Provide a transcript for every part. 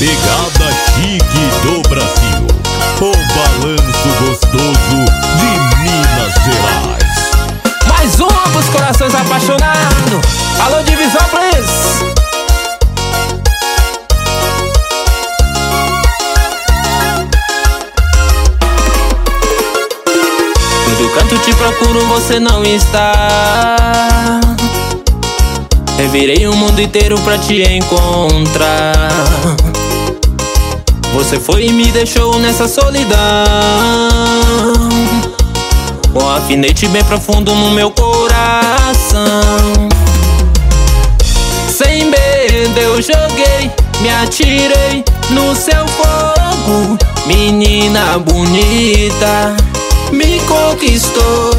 pegada chique do Brasil. O balanço gostoso de Minas Gerais. Mais uma pros corações apaixonados. Alô, Divisópolis! Todo canto te procuro, você não está. Revirei o mundo inteiro pra te encontrar. Você foi e me deixou nessa solidão. Com um alfinete bem profundo no meu coração. Sem medo eu joguei, me atirei no seu fogo. Menina bonita, me conquistou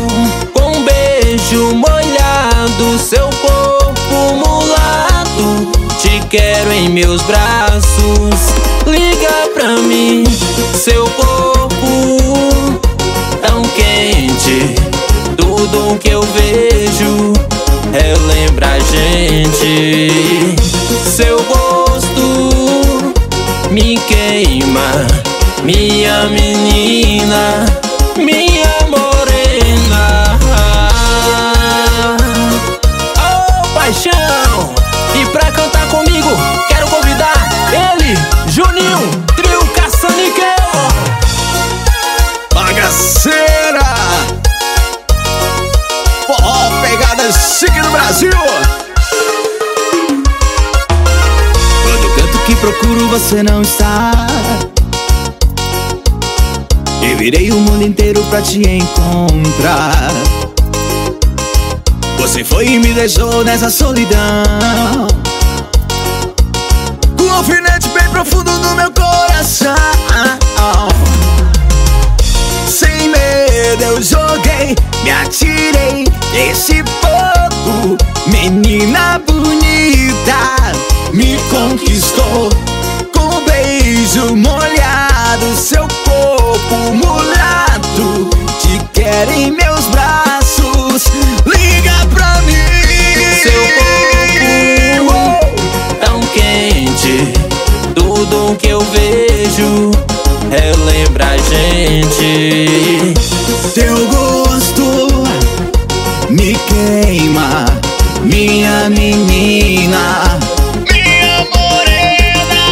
com um beijo molhado. Seu corpo mulato, te quero em meus braços. Pra mim, seu corpo tão quente. Tudo que eu vejo relembra a gente. Seu rosto me queima, minha menina, minha morena. Oh, paixão! E pra cantar comigo, quero convidar ele, Juninho, Bagaceira! Forró pegada chique do Brasil! Todo canto que procuro você não está. E virei o mundo inteiro pra te encontrar. Você foi e me deixou nessa solidão. Eu joguei, me atirei nesse fogo. Menina bonita, me conquistou com beijo molhado. Seu corpo mulato, te quero em meus braços. Liga pra mim, Seu corpo tão quente. Tudo que eu vejo relembra a gente. Queima, minha menina. Minha morena.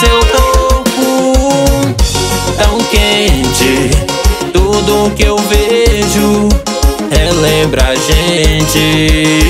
Seu corpo tão quente. Tudo que eu vejo relembra a gente.